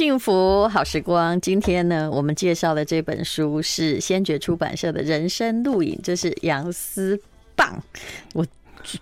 幸福好时光，今天呢，我们介绍的这本书是先觉出版社的人生录影，这是杨思棒。我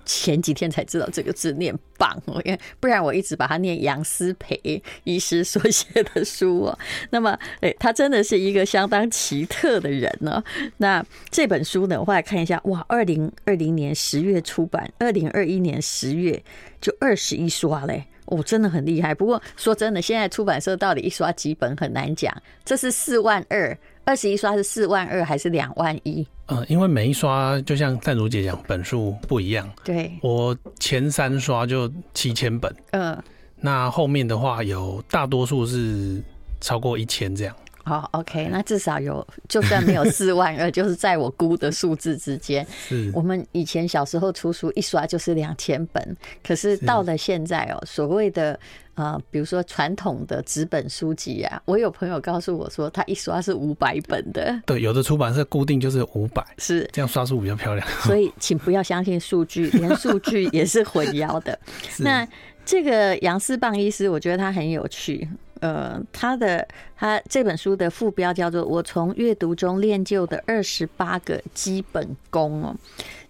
前几天才知道这个字念棒，因为不然我一直把它念杨思培医师所写的书哦。那么，哎，他真的是一个相当奇特的人呢。那这本书呢，我后来看一下，哇，二零二零年十月出版，二零二一年十月就二十一刷嘞。哦，真的很厉害。不过说真的，现在出版社到底一刷几本很难讲。这是四万二，二十一刷是四万二还是两万一？嗯，因为每一刷就像淡如姐讲，本数不一样。对，我前三刷就七千本，嗯，那后面的话有大多数是超过一千这样。好，OK，那至少有，就算没有 四万二，就是在我估的数字之间。是，我们以前小时候出书一刷就是两千本，可是到了现在哦，所谓的呃，比如说传统的纸本书籍啊，我有朋友告诉我说，他一刷是五百本的。对，有的出版社固定就是五百，是这样刷出比较漂亮。所以，请不要相信数据，连数据也是混淆的。那这个杨思棒医师，我觉得他很有趣。呃，他的他这本书的副标叫做《我从阅读中练就的二十八个基本功》哦。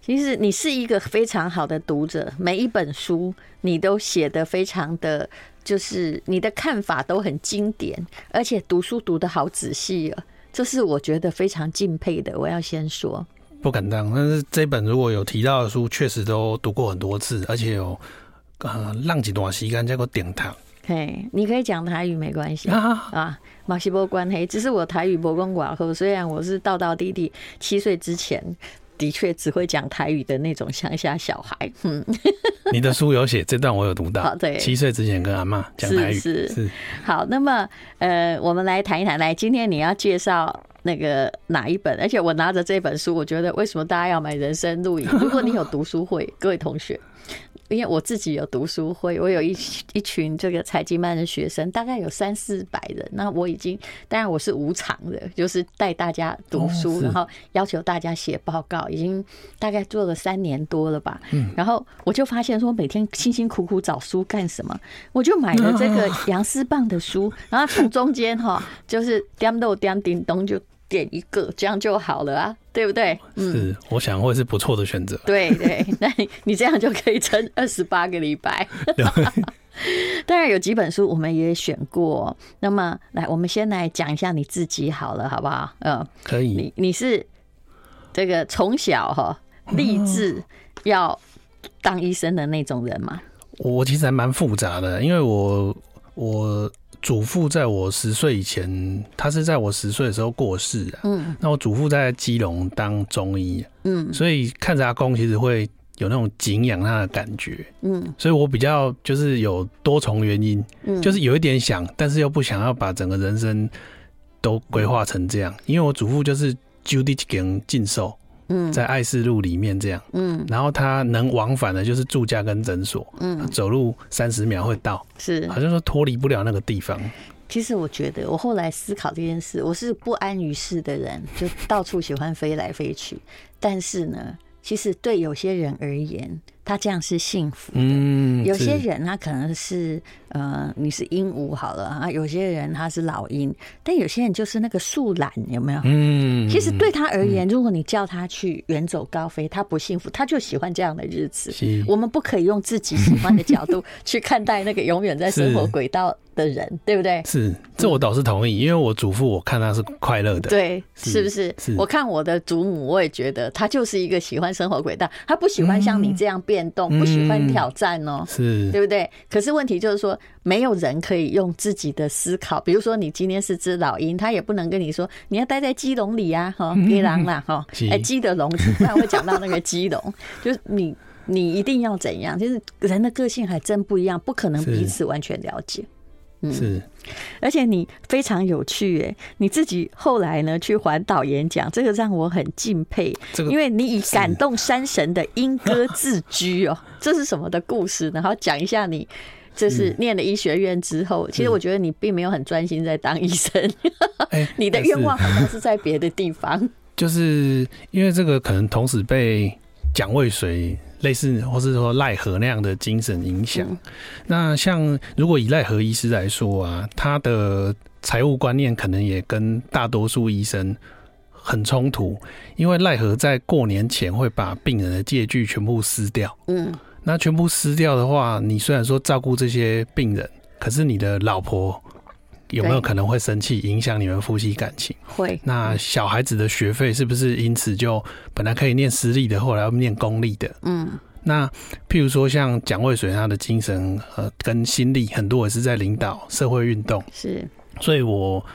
其实你是一个非常好的读者，每一本书你都写得非常的，就是你的看法都很经典，而且读书读得好仔细啊，这是我觉得非常敬佩的。我要先说，不敢当，但是这本如果有提到的书，确实都读过很多次，而且有呃浪几段时间在个点堂。嘿，你可以讲台语没关系啊，马西波关黑，只是我台语博公寡后，虽然我是道道弟弟，七岁之前的确只会讲台语的那种乡下小孩。嗯，你的书有写这段，我有读到。对，七岁之前跟阿妈讲台语是是，是好。那么呃，我们来谈一谈，来，今天你要介绍那个哪一本？而且我拿着这本书，我觉得为什么大家要买人生录影？如果你有读书会，各位同学。因为我自己有读书会，我有一一群这个财经班的学生，大概有三四百人。那我已经，当然我是无偿的，就是带大家读书，然后要求大家写报告，已经大概做了三年多了吧。嗯然后我就发现说，每天辛辛苦苦找书干什么？我就买了这个杨思棒的书，然后从中间哈，就是点豆点叮咚就。点一个，这样就好了啊，对不对？嗯，是，我想会是不错的选择。对对，那你这样就可以撑二十八个礼拜。当然有几本书我们也选过，那么来，我们先来讲一下你自己好了，好不好？嗯，可以。你你是这个从小哈立志要当医生的那种人吗？我其实还蛮复杂的，因为我我。祖父在我十岁以前，他是在我十岁的时候过世的。嗯，那我祖父在基隆当中医。嗯，所以看着阿公，其实会有那种敬仰他的感觉。嗯，所以我比较就是有多重原因，嗯就是有一点想，但是又不想要把整个人生都规划成这样，因为我祖父就是就地给进寿。嗯，在爱市路里面这样，嗯，然后他能往返的就是住家跟诊所，嗯，走路三十秒会到，是，好像说脱离不了那个地方。其实我觉得，我后来思考这件事，我是不安于世的人，就到处喜欢飞来飞去，但是呢，其实对有些人而言。他这样是幸福的。嗯，有些人他可能是呃，你是鹦鹉好了啊，有些人他是老鹰，但有些人就是那个树懒，有没有？嗯，其实对他而言，如果你叫他去远走高飞，他不幸福，他就喜欢这样的日子。我们不可以用自己喜欢的角度 去看待那个永远在生活轨道的人，对不对？是，这我倒是同意，因为我祖父我看他是快乐的，对，是不是？是。我看我的祖母，我也觉得他就是一个喜欢生活轨道，他不喜欢像你这样变。变动不喜欢挑战哦，是对不对？可是问题就是说，没有人可以用自己的思考，比如说你今天是只老鹰，他也不能跟你说你要待在鸡笼里啊，哈，鸡笼啦，哈，哎，鸡的笼子，不然会讲到那个鸡笼，就是你你一定要怎样？就是人的个性还真不一样，不可能彼此完全了解。嗯，是，而且你非常有趣哎，你自己后来呢去环岛演讲，这个让我很敬佩。这个，因为你以感动山神的莺歌自居哦，这是什么的故事？然后讲一下你就是念了医学院之后，其实我觉得你并没有很专心在当医生，你的愿望好像是在别的地方。就是因为这个可能同时被蒋渭水类似或是说赖和那样的精神影响。嗯、那像如果以赖和医师来说啊，他的财务观念可能也跟大多数医生很冲突，因为赖何在过年前会把病人的借据全部撕掉。嗯，那全部撕掉的话，你虽然说照顾这些病人，可是你的老婆。有没有可能会生气，影响你们夫妻感情？会。那小孩子的学费是不是因此就本来可以念私立的，后来要念公立的？嗯。那譬如说像蒋渭水，他的精神呃跟心力，很多也是在领导社会运动。是。所以我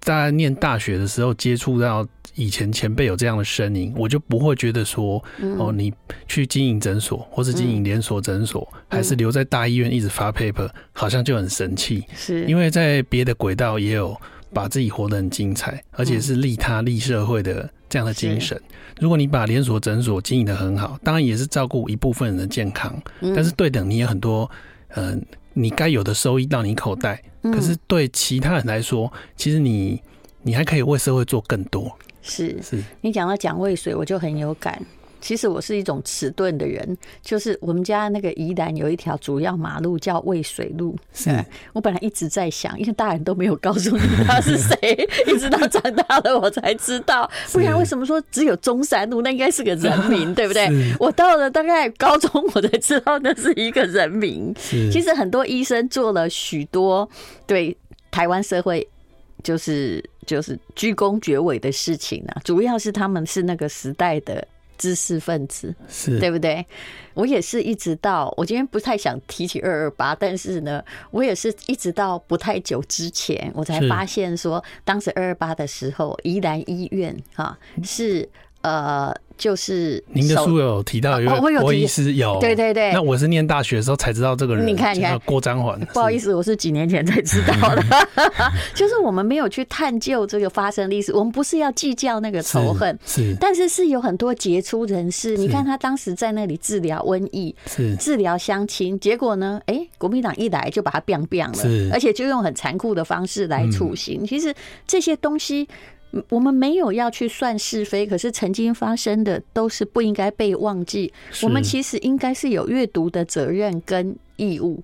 在念大学的时候接触到。以前前辈有这样的声音，我就不会觉得说，哦，你去经营诊所，或是经营连锁诊所，还是留在大医院一直发 paper，好像就很神气。是，因为在别的轨道也有把自己活得很精彩，而且是利他利社会的这样的精神。如果你把连锁诊所经营的很好，当然也是照顾一部分人的健康，但是对等你有很多，嗯，你该有的收益到你口袋。可是对其他人来说，其实你你还可以为社会做更多。是，是你讲到蒋渭水，我就很有感。其实我是一种迟钝的人，就是我们家那个宜兰有一条主要马路叫渭水路。是，我本来一直在想，因为大人都没有告诉你他是谁，一直到长大了我才知道。不然为什么说只有中山路？那应该是个人名，对不对？我到了大概高中，我才知道那是一个人名。其实很多医生做了许多对台湾社会。就是就是鞠躬绝尾的事情啊，主要是他们是那个时代的知识分子，是对不对？我也是一直到我今天不太想提起二二八，但是呢，我也是一直到不太久之前，我才发现说，当时二二八的时候，宜兰医院啊是呃。就是您的书有提到，有郭医师有，对对对。那我是念大学的时候才知道这个人，你看你看郭章环。不好意思，我是几年前才知道的。就是我们没有去探究这个发生历史，我们不是要计较那个仇恨，是，但是是有很多杰出人士。你看他当时在那里治疗瘟疫，是治疗乡亲，结果呢，哎，国民党一来就把他变变了，是而且就用很残酷的方式来处刑。其实这些东西。我们没有要去算是非，可是曾经发生的都是不应该被忘记。我们其实应该是有阅读的责任跟义务，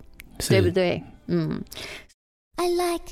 对不对？嗯。I like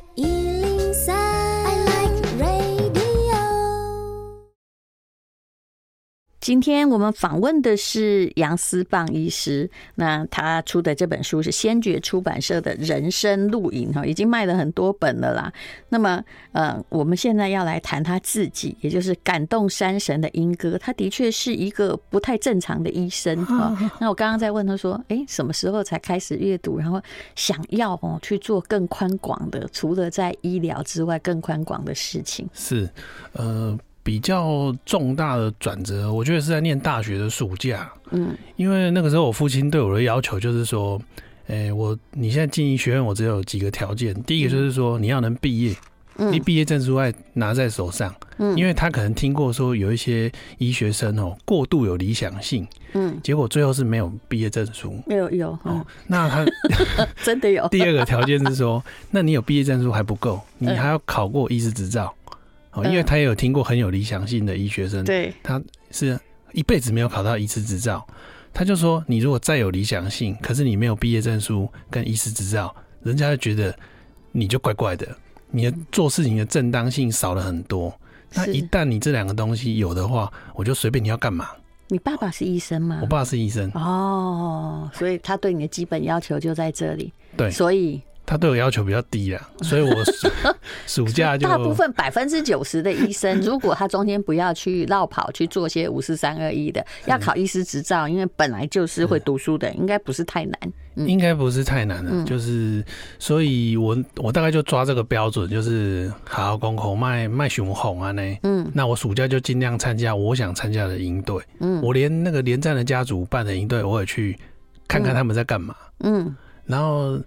今天我们访问的是杨思棒医师，那他出的这本书是先觉出版社的《人生录影》哈，已经卖了很多本了啦。那么，呃，我们现在要来谈他自己，也就是感动山神的英歌。他的确是一个不太正常的医生 哈。那我刚刚在问他说，哎，什么时候才开始阅读，然后想要哦去做更宽广的，除了在医疗之外更宽广的事情？是，呃。比较重大的转折，我觉得是在念大学的暑假。嗯，因为那个时候我父亲对我的要求就是说，哎，我你现在进医学院，我只有几个条件。第一个就是说你要能毕业，你毕业证书还拿在手上。嗯，因为他可能听过说有一些医学生哦过度有理想性，嗯，结果最后是没有毕业证书。没有有哦，那他 真的有。第二个条件是说，那你有毕业证书还不够，你还要考过医师执照。因为他也有听过很有理想性的医学生，对，他是一辈子没有考到医师执照，他就说：你如果再有理想性，可是你没有毕业证书跟医师执照，人家就觉得你就怪怪的，你的做事情的正当性少了很多。那一旦你这两个东西有的话，我就随便你要干嘛。你爸爸是医生吗？我爸是医生哦，所以他对你的基本要求就在这里。对，所以。他对我要求比较低啦，所以我暑 暑假就大部分百分之九十的医生，如果他中间不要去绕跑去做些五四三二一的，要考医师执照，因为本来就是会读书的，应该不是太难。应该不是太难的，就是所以我我大概就抓这个标准，就是好好功课卖卖熊红啊呢。嗯，那我暑假就尽量参加我想参加的营队。嗯，我连那个连战的家族办的营队，我也去看看他们在干嘛。嗯，然后。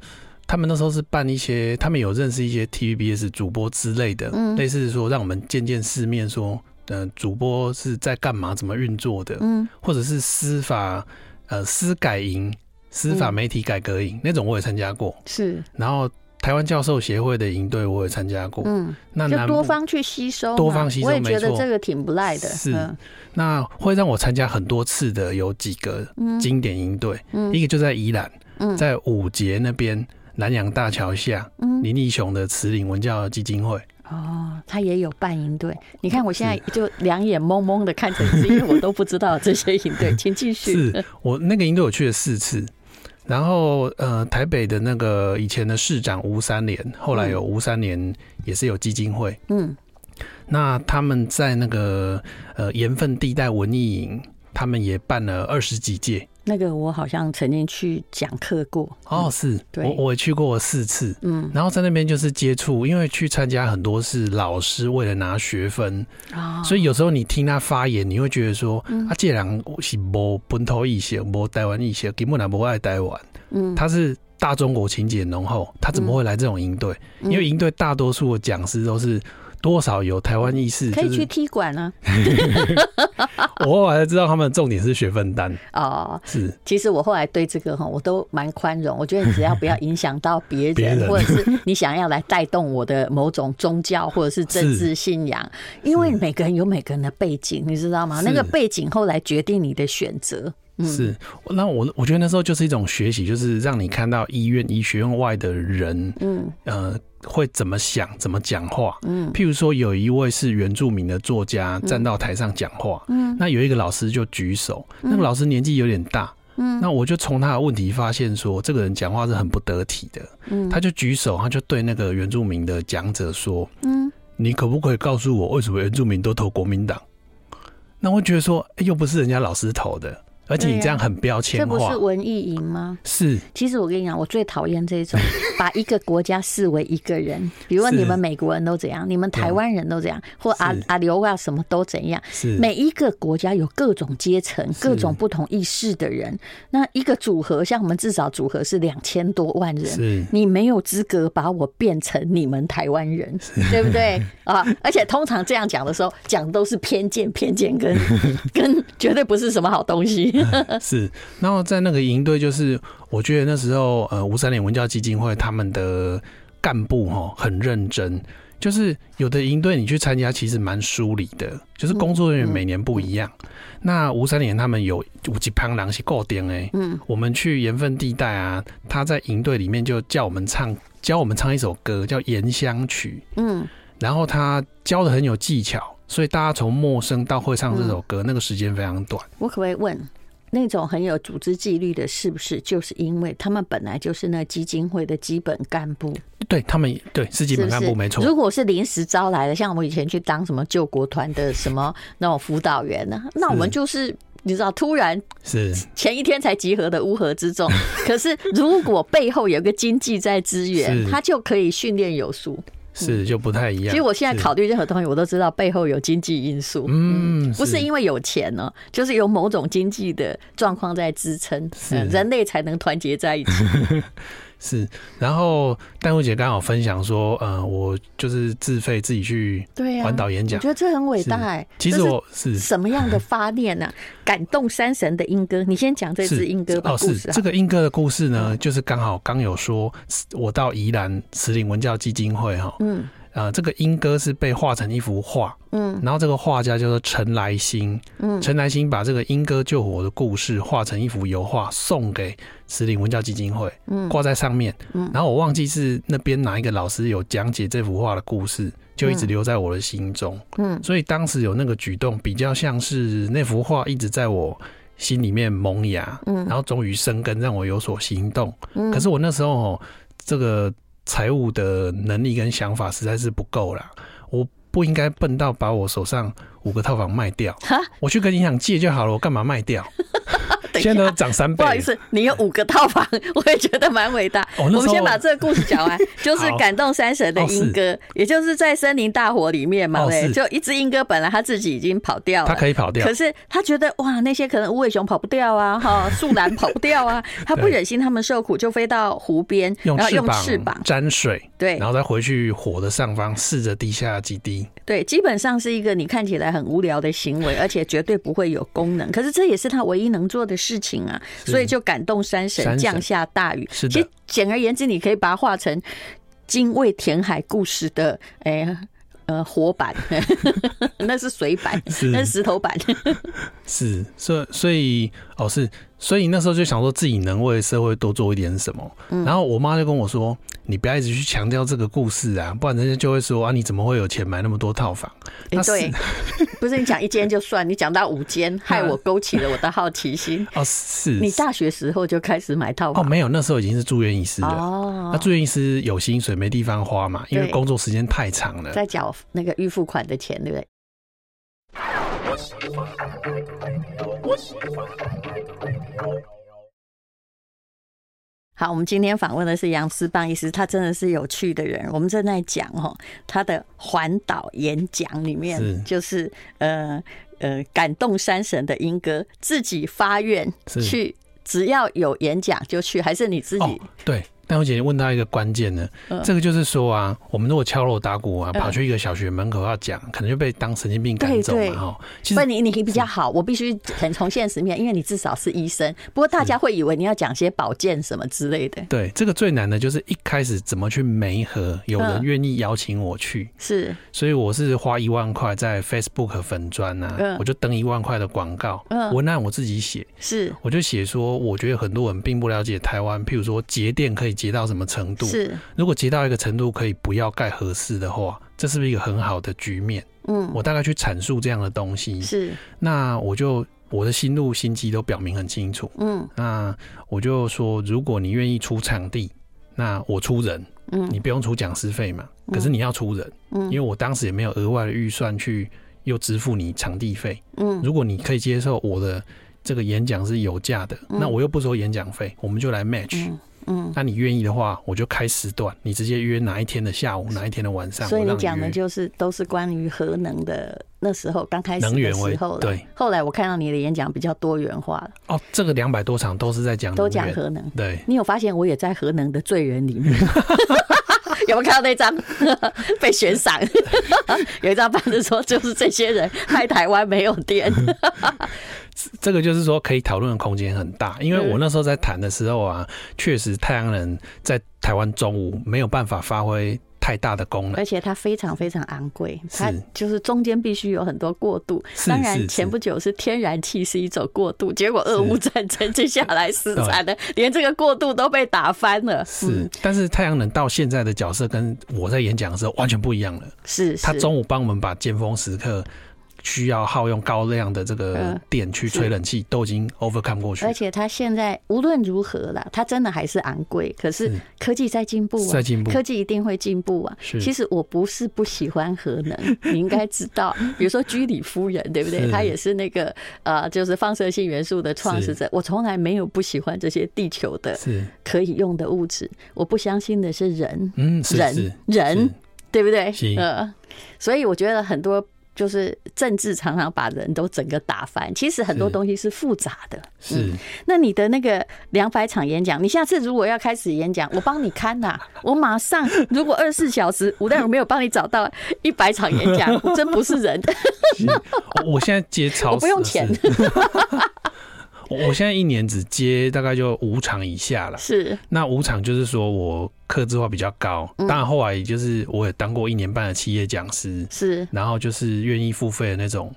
他们那时候是办一些，他们有认识一些 TVBS 主播之类的，嗯、类似说让我们见见世面，说，呃，主播是在干嘛，怎么运作的，嗯，或者是司法，呃，司改营、司法媒体改革营、嗯、那种，我也参加过，是。然后台湾教授协会的营队我也参加过。嗯，那就多方去吸收，多方吸收，我也觉得这个挺不赖的。是，那会让我参加很多次的有几个经典营队，一个就在宜兰，在五节那边南洋大桥下，林义雄的慈龄文教基金会。哦，他也有办营队。你看我现在就两眼蒙蒙的看着，是 因为我都不知道这些营队。请继续。是我那个营队我去了四次，然后呃，台北的那个以前的市长吴三连，后来有吴三连也是有基金会。嗯，那他们在那个呃盐分地带文艺营，他们也办了二十几届。那个我好像曾经去讲课过哦，是我我也去过四次，嗯，然后在那边就是接触，因为去参加很多是老师为了拿学分啊，所以有时候你听他发言，你会觉得说，啊，这人是无本土意识，无台湾意识，根本来不爱台湾，嗯，他是大中国情节浓厚，他怎么会来这种营队？因为营队大多数的讲师都是。多少有台湾意识，可以去踢馆啊！我后来才知道他们重点是学分单哦。是，其实我后来对这个哈，我都蛮宽容。我觉得只要不要影响到别人，或者是你想要来带动我的某种宗教或者是政治信仰，因为每个人有每个人的背景，你知道吗？那个背景后来决定你的选择。是，那我我觉得那时候就是一种学习，就是让你看到医院医学院外的人，嗯呃。会怎么想，怎么讲话？嗯，譬如说，有一位是原住民的作家站到台上讲话，嗯，那有一个老师就举手，那个老师年纪有点大，嗯，那我就从他的问题发现说，这个人讲话是很不得体的，嗯，他就举手，他就对那个原住民的讲者说，嗯，你可不可以告诉我，为什么原住民都投国民党？那我觉得说，又不是人家老师投的。而且你这样很标签化，这不是文艺营吗？是。其实我跟你讲，我最讨厌这种 把一个国家视为一个人，比如说你们美国人都怎样，你们台湾人都怎样，或阿阿刘啊什么都怎样。是。每一个国家有各种阶层、各种不同意识的人。那一个组合，像我们至少组合是两千多万人，是。你没有资格把我变成你们台湾人，对不对 啊？而且通常这样讲的时候，讲都是偏见、偏见跟 跟绝对不是什么好东西。是，然后在那个营队，就是我觉得那时候，呃，吴三连文教基金会他们的干部哈很认真，就是有的营队你去参加，其实蛮疏离的，就是工作人员每年不一样。嗯嗯、那吴三连他们有五级旁狼是固定哎，嗯，我们去盐分地带啊，他在营队里面就叫我们唱，教我们唱一首歌叫《盐香曲》，嗯，然后他教的很有技巧，所以大家从陌生到会唱这首歌，嗯、那个时间非常短。我可不可以问？那种很有组织纪律的，是不是就是因为他们本来就是那基金会的基本干部？对他们，对是基本干部没错。如果是临时招来的，像我以前去当什么救国团的什么那种辅导员呢？那我们就是你知道，突然是前一天才集合的乌合之众。可是如果背后有个经济在支援，他就可以训练有素。是就不太一样。其实我现在考虑任何东西，我都知道背后有经济因素。嗯，不是因为有钱呢，就是有某种经济的状况在支撑，人类才能团结在一起。是，然后淡如姐刚好分享说，呃，我就是自费自己去环岛演讲，我觉得这很伟大哎。其实我是什么样的 发念呢？感动山神的英歌，你先讲这支英歌吧。哦，是这个英歌的故事呢，就是刚好刚有说，我到宜兰慈龄文教基金会哈，嗯。呃，这个英歌是被画成一幅画，嗯，然后这个画家叫做陈来兴，嗯，陈来兴把这个英歌救火的故事画成一幅油画，送给慈林文教基金会，嗯，挂在上面，嗯，然后我忘记是那边哪一个老师有讲解这幅画的故事，就一直留在我的心中，嗯，所以当时有那个举动，比较像是那幅画一直在我心里面萌芽，嗯，然后终于生根，让我有所行动，嗯，可是我那时候哦，这个。财务的能力跟想法实在是不够啦，我不应该笨到把我手上五个套房卖掉，我去跟银行借就好了，我干嘛卖掉？现在都涨三倍。不好意思，你有五个套房，我也觉得蛮伟大。我们先把这个故事讲完，就是感动山神的莺歌，也就是在森林大火里面嘛，对，就一只莺歌本来他自己已经跑掉了，他可以跑掉，可是他觉得哇，那些可能无尾熊跑不掉啊，哈，树懒跑不掉啊，他不忍心他们受苦，就飞到湖边，然后用翅膀。沾水，对，然后再回去火的上方，试着滴下几滴。对，基本上是一个你看起来很无聊的行为，而且绝对不会有功能，可是这也是他唯一能做的事。情啊，所以就感动山神降下大雨。其实简而言之，你可以把它画成精卫填海故事的哎。欸呃，活板，那是水板，是那是石头板，是，所以所以哦是，所以那时候就想说自己能为社会多做一点什么，嗯、然后我妈就跟我说。你不要一直去强调这个故事啊，不然人家就会说啊，你怎么会有钱买那么多套房？欸、对，不是你讲一间就算，你讲到五间，害我 勾起了我的好奇心。哦，是你大学时候就开始买套房？哦，没有，那时候已经是住院医师了。哦，那住院医师有薪水，没地方花嘛，因为工作时间太长了，在缴那个预付款的钱，对不对？好，我们今天访问的是杨思邦医师，他真的是有趣的人。我们正在讲哦，他的环岛演讲里面，就是呃呃感动山神的英歌，自己发愿去，只要有演讲就去，还是你自己？哦、对。但我姐姐问到一个关键呢，这个就是说啊，我们如果敲锣打鼓啊，跑去一个小学门口要讲，可能就被当神经病赶走嘛哈。其实你你比较好，我必须很从现实面，因为你至少是医生。不过大家会以为你要讲些保健什么之类的。对，这个最难的就是一开始怎么去媒合，有人愿意邀请我去。是，所以我是花一万块在 Facebook 粉砖啊，我就登一万块的广告，文案我自己写。是，我就写说，我觉得很多人并不了解台湾，譬如说节电可以。节到什么程度？是，如果节到一个程度可以不要盖合适的话，这是不是一个很好的局面？嗯，我大概去阐述这样的东西。是，那我就我的心路心机都表明很清楚。嗯，那我就说，如果你愿意出场地，那我出人。嗯，你不用出讲师费嘛，可是你要出人。嗯，因为我当时也没有额外的预算去又支付你场地费。嗯，如果你可以接受我的这个演讲是有价的，那我又不收演讲费，我们就来 match。嗯，那你愿意的话，我就开时段，你直接约哪一天的下午，哪一天的晚上。所以你讲的就是都是关于核能的，那时候刚开始的时候了。对，后来我看到你的演讲比较多元化了。哦，这个两百多场都是在讲，都讲核能。对，你有发现我也在核能的罪人里面？有没有看到那张 被悬赏？有一张板子说，就是这些人害台湾没有电。这个就是说，可以讨论的空间很大，因为我那时候在谈的时候啊，确实太阳能在台湾中午没有办法发挥太大的功能，而且它非常非常昂贵，它就是中间必须有很多过渡。当然，前不久是天然气是一种过渡，结果俄乌战争接下来死 惨的，连这个过渡都被打翻了。是，但是太阳能到现在的角色跟我在演讲的时候完全不一样了。是，他中午帮我们把尖峰时刻。需要耗用高量的这个电去吹冷气，都已经 overcome 过去。而且它现在无论如何啦，它真的还是昂贵。可是科技在进步，在进步，科技一定会进步啊。其实我不是不喜欢核能，你应该知道。比如说居里夫人，对不对？她也是那个呃，就是放射性元素的创始者。我从来没有不喜欢这些地球的可以用的物质。我不相信的是人，嗯，人人，对不对？呃，所以我觉得很多。就是政治常常把人都整个打翻，其实很多东西是复杂的。是，嗯、那你的那个两百场演讲，你下次如果要开始演讲，我帮你看呐、啊，我马上。如果二十四小时，吴淡如没有帮你找到一百场演讲，真不是人。我现在接超，我不用钱。我现在一年只接大概就五场以下了。是，那五场就是说我客制化比较高。当然后来也就是我也当过一年半的企业讲师。是，然后就是愿意付费的那种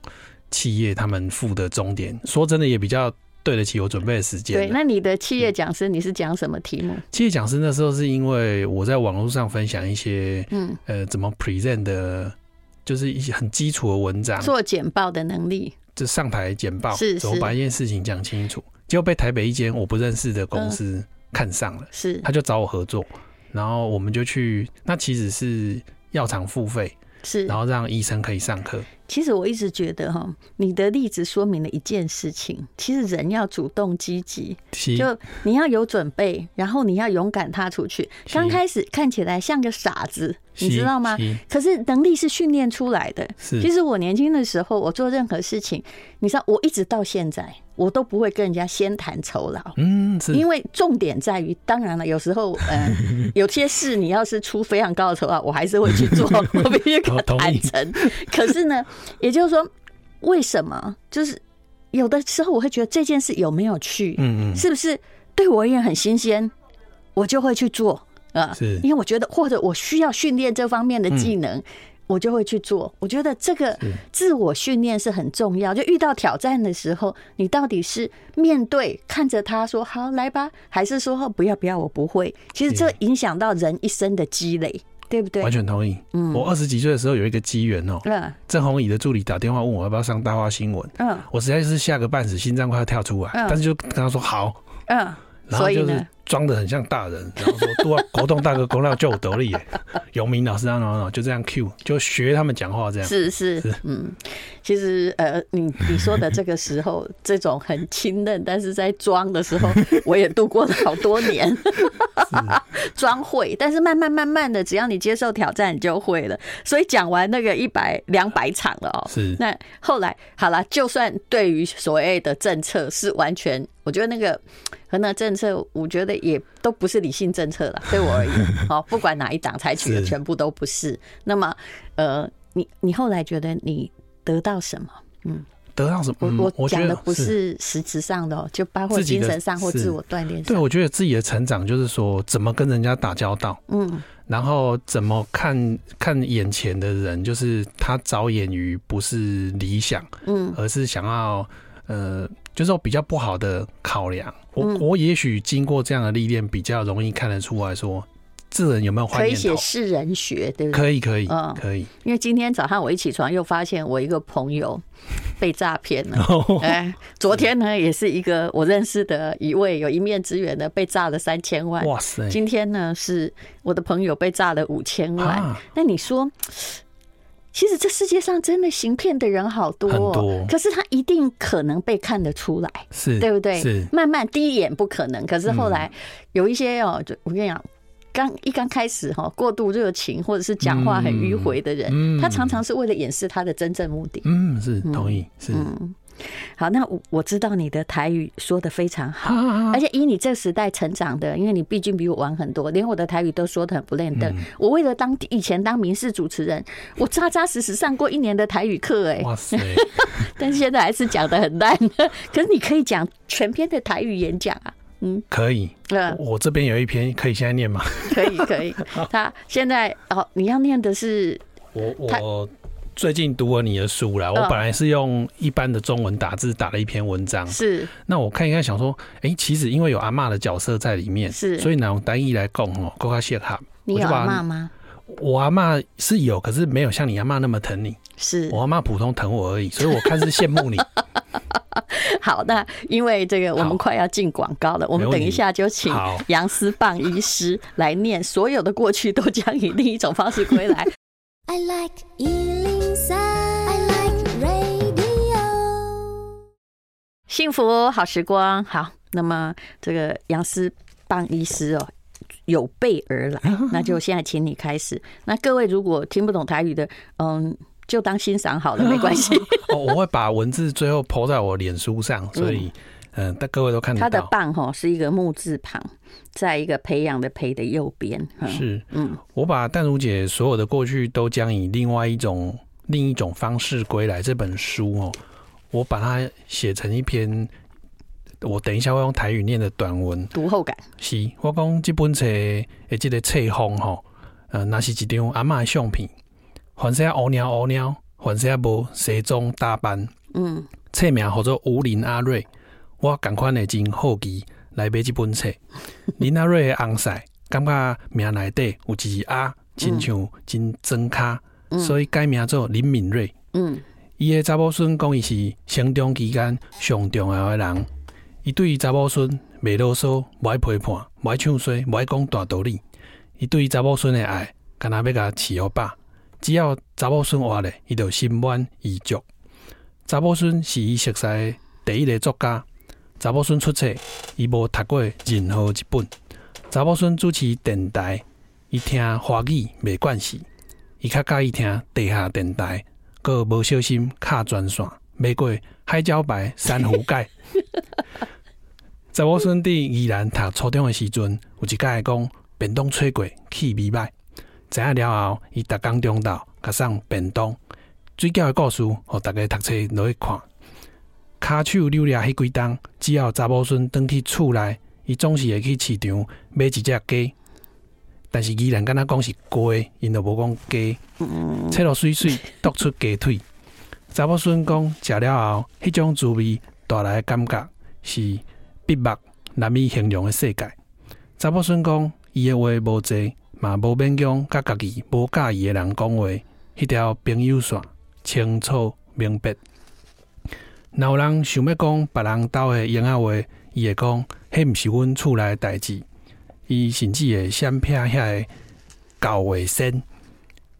企业，他们付的终点，说真的也比较对得起我准备的时间。对，那你的企业讲师你是讲什么题目？企业讲师那时候是因为我在网络上分享一些，嗯，呃，怎么 present 的，就是一些很基础的文章，做简报的能力。就上台简报，是怎么把一件事情讲清楚，结果被台北一间我不认识的公司看上了，是。他就找我合作，然后我们就去，那其实是药厂付费，是。然后让医生可以上课。其实我一直觉得哈，你的例子说明了一件事情，其实人要主动积极，就你要有准备，然后你要勇敢踏出去。刚开始看起来像个傻子。你知道吗？可是能力是训练出来的。其实我年轻的时候，我做任何事情，你知道，我一直到现在，我都不会跟人家先谈酬劳。嗯，因为重点在于，当然了，有时候，呃，有些事你要是出非常高的酬劳，我还是会去做，我必须坦诚。可是呢，也就是说，为什么？就是有的时候我会觉得这件事有没有趣，嗯嗯，是不是对我而言很新鲜，我就会去做。啊，是，因为我觉得或者我需要训练这方面的技能。嗯我就会去做。我觉得这个自我训练是很重要。就遇到挑战的时候，你到底是面对看着他说“好来吧”，还是说“不要不要，我不会”？其实这影响到人一生的积累，对不对？完全同意。嗯，我二十几岁的时候有一个机缘哦，嗯，郑弘仪的助理打电话问我要不要上大话新闻，嗯，我实在是吓个半死，心脏快要跳出来，但是就跟他说好，嗯。所以呢，装的很像大人，然后说都要国栋大哥公料就我得力，永明老师啊，就这样 Q，就学他们讲话这样。是是是，嗯，其实呃，你你说的这个时候，这种很亲嫩，但是在装的时候，我也度过了好多年，装会，但是慢慢慢慢的，只要你接受挑战，你就会了。所以讲完那个一百两百场了哦，是。那后来好了，就算对于所谓的政策是完全。我觉得那个和那政策，我觉得也都不是理性政策了。对我而言，好，不管哪一党采取的，全部都不是。是那么，呃，你你后来觉得你得到什么？嗯，得到什么？嗯、我我讲的不是实质上的，就包括精神上或自我锻炼上。对，我觉得自己的成长就是说，怎么跟人家打交道，嗯，然后怎么看看眼前的人，就是他着眼于不是理想，嗯，而是想要。呃，就是说比较不好的考量，我我也许经过这样的历练，比较容易看得出来说，这人有没有坏念头。可以写世人学，对不对？可以，可以，嗯，可以。因为今天早上我一起床，又发现我一个朋友被诈骗了。哎，昨天呢，也是一个我认识的一位有一面之缘的被诈了三千万。哇塞！今天呢，是我的朋友被诈了五千万。那你说？其实这世界上真的行骗的人好多，多，可是他一定可能被看得出来，是对不对？是慢慢第一眼不可能，可是后来有一些哦，就我跟你讲，刚一刚开始哈，过度热情或者是讲话很迂回的人，嗯，他常常是为了掩饰他的真正目的。嗯，是同意，是。好，那我我知道你的台语说的非常好，而且以你这时代成长的，因为你毕竟比我晚很多，连我的台语都说的很不轮转。我为了当以前当民事主持人，我扎扎实实上过一年的台语课，哎，哇塞！但是现在还是讲的很烂。可是你可以讲全篇的台语演讲啊，嗯，可以。呃，我这边有一篇，可以现在念吗？可以，可以。他现在哦，你要念的是我我。最近读了你的书啦，我本来是用一般的中文打字打了一篇文章，是。那我看一看，想说，哎、欸，其实因为有阿嬷的角色在里面，是，所以呢，我单一来供哦，够他适合。你有阿妈吗？我阿妈是有，可是没有像你阿妈那么疼你。是我阿妈普通疼我而已，所以我看是羡慕你。好，那因为这个我们快要进广告了，我们等一下就请杨思棒医师来念，所有的过去都将以另一种方式归来。I like 幸福好时光，好。那么这个杨思棒医师哦，有备而来，那就现在请你开始。那各位如果听不懂台语的，嗯，就当欣赏好了，没关系。哦，我会把文字最后 po 在我脸书上，所以嗯，但各位都看得到。他的棒哈是一个木字旁，在一个培养的培的右边。是，嗯，我把淡如姐所有的过去都将以另外一种另一种方式归来这本书哦。我把它写成一篇，我等一下会用台语念的短文。读后感是，我讲这本册诶，这个册封吼，呃，那是一张阿嬷的相片，反正乌鸟乌鸟，反正无西装打扮。嗯，册名叫做吴林阿瑞，我赶快的真好奇来买这本册。林阿瑞的红晒，感觉名内底有一只阿，亲像真真卡，所以改名做林敏瑞。嗯。伊个查某孙讲伊是成长期间上重要的人，伊对查某孙袂啰嗦，无爱批判，无爱唱衰，无爱讲大道理。伊对查某孙的爱，干那要甲饲互饱。只要查某孙活咧，伊就心满意足。查某孙是伊熟悉的第一个作家。查某孙出册，伊无读过任何一本。查某孙主持电台，伊听华语没关系，伊较佮意听地下电台。个无小心卡专线，买过海椒白珊瑚盖。在我孙伫宜兰读初中的时阵，有一届讲便当吹过气味歹。知影了后，伊逐工中昼加上便当。水饺的故事，互大家读册落去看。骹手溜了迄几冬，只要查某孙转去厝内，伊总是会去市场买一只鸡。但是依然敢若讲是鸡，因都无讲鸡。切落水水，剁出鸡腿。查某孙讲食了后，迄种滋味带来的感觉是闭目难以形容的世界。查某孙讲伊的话无济，嘛无勉强，甲家己无介意的人讲话，迄条朋友线清楚明白。若有人想要讲别人兜的闲话，伊会讲，迄毋是阮厝内的代志。伊甚至会闪爿遐个旧卫生。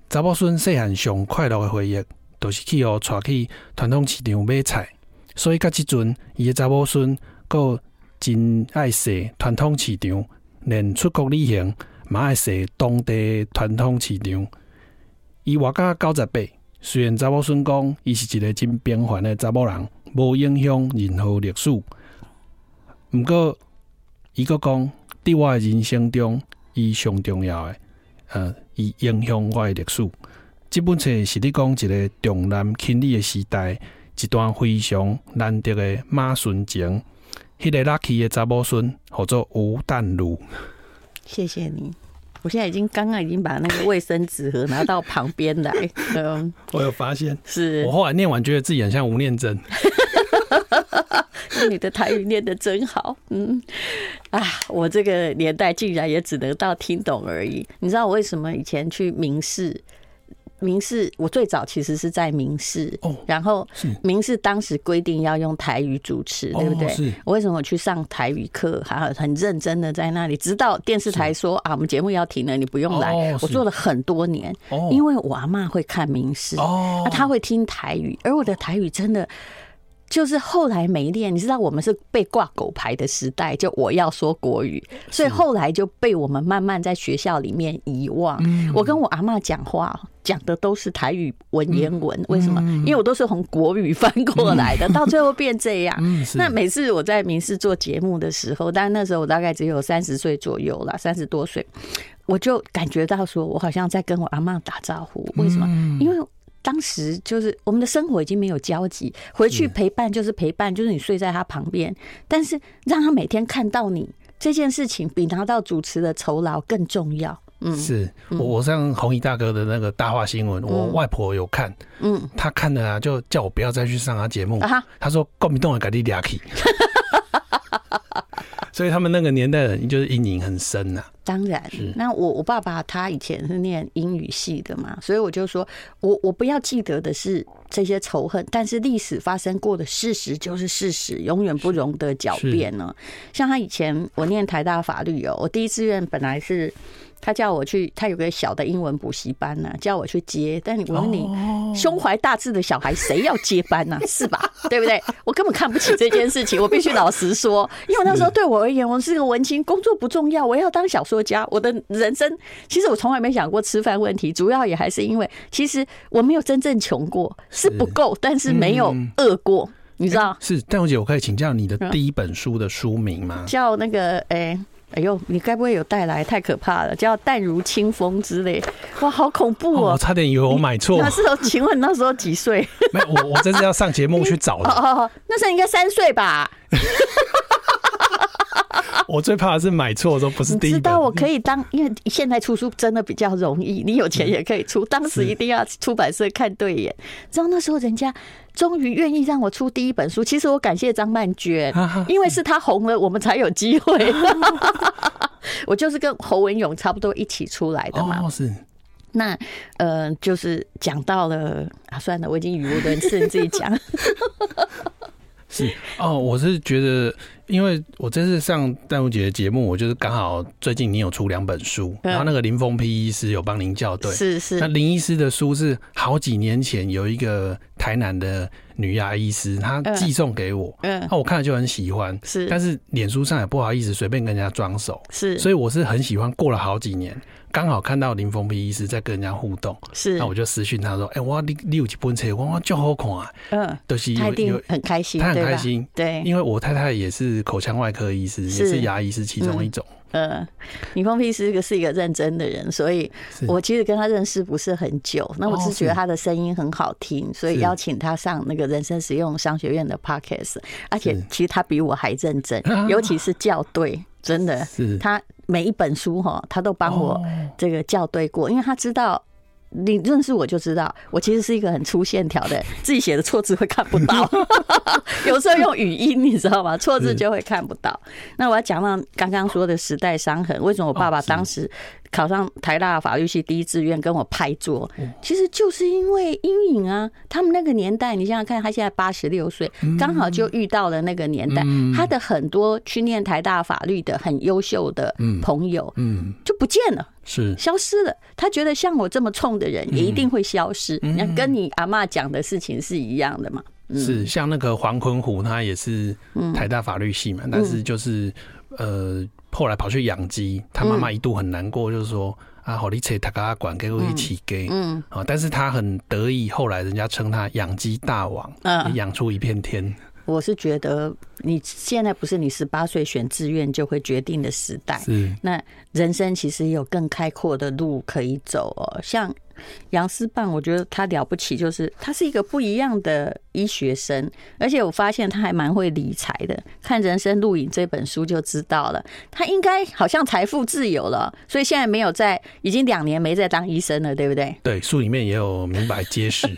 查某孙细汉上快乐的回忆，都、就是去互带去传统市场买菜。所以到即阵，伊的查某孙阁真爱踅传统市场，连出国旅行嘛爱踅当地传统市场。伊活到九十八，虽然查某孙讲伊是一个真平凡的查某人，无影响任何历史。毋过伊阁讲。伫我的人生中，伊上重要的，呃，伊影响我的历史。这本册是咧讲一个重男轻女的时代，一段非常难得的马孙情。迄、个 lucky 的查某孙，叫做吴淡如。谢谢你，我现在已经刚刚已经把那个卫生纸盒拿到旁边来。嗯，我有发现，是我后来念完，觉得自己很像吴念真。你的台语念得真好，嗯，啊，我这个年代竟然也只能到听懂而已。你知道我为什么以前去明视？明视我最早其实是在明视，哦，然后明视当时规定要用台语主持，对不对？是。我为什么去上台语课，还很认真的在那里，直到电视台说啊，我们节目要停了，你不用来。我做了很多年，因为我阿妈会看明视，哦，那她会听台语，而我的台语真的。就是后来没练，你知道我们是被挂狗牌的时代，就我要说国语，所以后来就被我们慢慢在学校里面遗忘。我跟我阿妈讲话讲的都是台语文言文，为什么？因为我都是从国语翻过来的，到最后变这样。那每次我在民视做节目的时候，但那时候我大概只有三十岁左右了，三十多岁，我就感觉到说我好像在跟我阿妈打招呼。为什么？因为。当时就是我们的生活已经没有交集，回去陪伴就是陪伴，就是你睡在他旁边。但是让他每天看到你这件事情，比拿到主持的酬劳更重要。嗯，是我我上红衣大哥的那个大话新闻，我外婆有看，嗯，她看了啊，就叫我不要再去上他节目。他说国民党的改立俩起。所以他们那个年代的人就是阴影很深呐、啊。当然，那我我爸爸他以前是念英语系的嘛，所以我就说我我不要记得的是这些仇恨，但是历史发生过的事实就是事实，永远不容得狡辩呢。像他以前我念台大法律哦，我第一志愿本来是。他叫我去，他有个小的英文补习班呢，叫我去接。但你我问你，胸怀大志的小孩谁要接班呢？是吧？对不对？我根本看不起这件事情，我必须老实说，因为那时候对我而言，我是个文青，工作不重要，我要当小说家。我的人生其实我从来没想过吃饭问题，主要也还是因为，其实我没有真正穷过，是不够，但是没有饿过，你知道？是戴红姐，我可以请教你的第一本书的书名吗？叫那个诶。哎呦，你该不会有带来？太可怕了，叫淡如清风之类。哇，好恐怖哦！我差点以为我买错。那时候，请问那时候几岁？没有，我我真是要上节目去找的。哦哦哦，那时候应该三岁吧。我最怕的是买错，说不是第一。知道我可以当，因为现在出书真的比较容易，你有钱也可以出。当时一定要出版社看对眼，知道那时候人家终于愿意让我出第一本书。其实我感谢张曼娟，因为是她红了，我们才有机会。我就是跟侯文勇差不多一起出来的嘛。是。那呃，就是讲到了啊，算了，我已经语无伦次，你自己讲。是哦，我是觉得。因为我这次上戴茹姐的节目，我就是刚好最近你有出两本书，然后那个林峰皮医师有帮您校对，是是。那林医师的书是好几年前有一个台南的女牙医师，她寄送给我，嗯，那我看了就很喜欢，是。但是脸书上也不好意思随便跟人家装熟，是。所以我是很喜欢，过了好几年。刚好看到林峰皮医师在跟人家互动，是，那我就私讯他说：“哎、欸，我你你有几本册，我我就好看啊。”嗯，都是他一定很开心，他很开心，对，因为我太太也是口腔外科医师，也是牙医师其中一种。嗯，林峰丕医师是个是一个认真的人，所以我其实跟他认识不是很久，那我是觉得他的声音很好听，所以邀请他上那个人生实用商学院的 Podcast，而且其实他比我还认真，尤其是校对，真的是他。每一本书哈，他都帮我这个校对过，因为他知道。你认识我就知道，我其实是一个很粗线条的，自己写的错字会看不到，有时候用语音，你知道吗？错字就会看不到。那我要讲到刚刚说的时代伤痕，为什么我爸爸当时考上台大法律系第一志愿跟我拍桌，其实就是因为阴影啊。他们那个年代，你想想看，他现在八十六岁，刚好就遇到了那个年代，他的很多去念台大法律的很优秀的朋友，嗯，就不见了。是。消失了，他觉得像我这么冲的人也一定会消失。你看，跟你阿妈讲的事情是一样的嘛？是像那个黄坤虎，他也是台大法律系嘛，但是就是呃，后来跑去养鸡，他妈妈一度很难过，就是说啊，好你扯他家管给我一起给，嗯。啊，但是他很得意，后来人家称他养鸡大王，嗯，养出一片天。我是觉得，你现在不是你十八岁选志愿就会决定的时代，是那人生其实有更开阔的路可以走哦，像。杨思棒，我觉得他了不起，就是他是一个不一样的医学生，而且我发现他还蛮会理财的。看《人生录影》这本书就知道了，他应该好像财富自由了，所以现在没有在，已经两年没在当医生了，对不对？对，书里面也有明白揭示。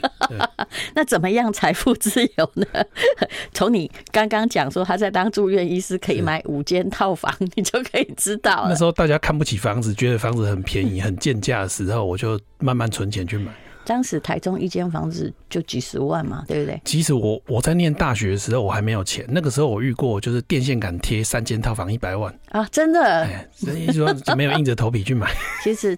那怎么样财富自由呢？从你刚刚讲说他在当住院医师可以买五间套房，你就可以知道了。那时候大家看不起房子，觉得房子很便宜、很贱价的时候，我就慢慢。存钱去买，当时台中一间房子就几十万嘛，对不对？其实我我在念大学的时候，我还没有钱。那个时候我遇过，就是电线杆贴三间套房一百万啊，真的，所以说就没有硬着头皮去买。其实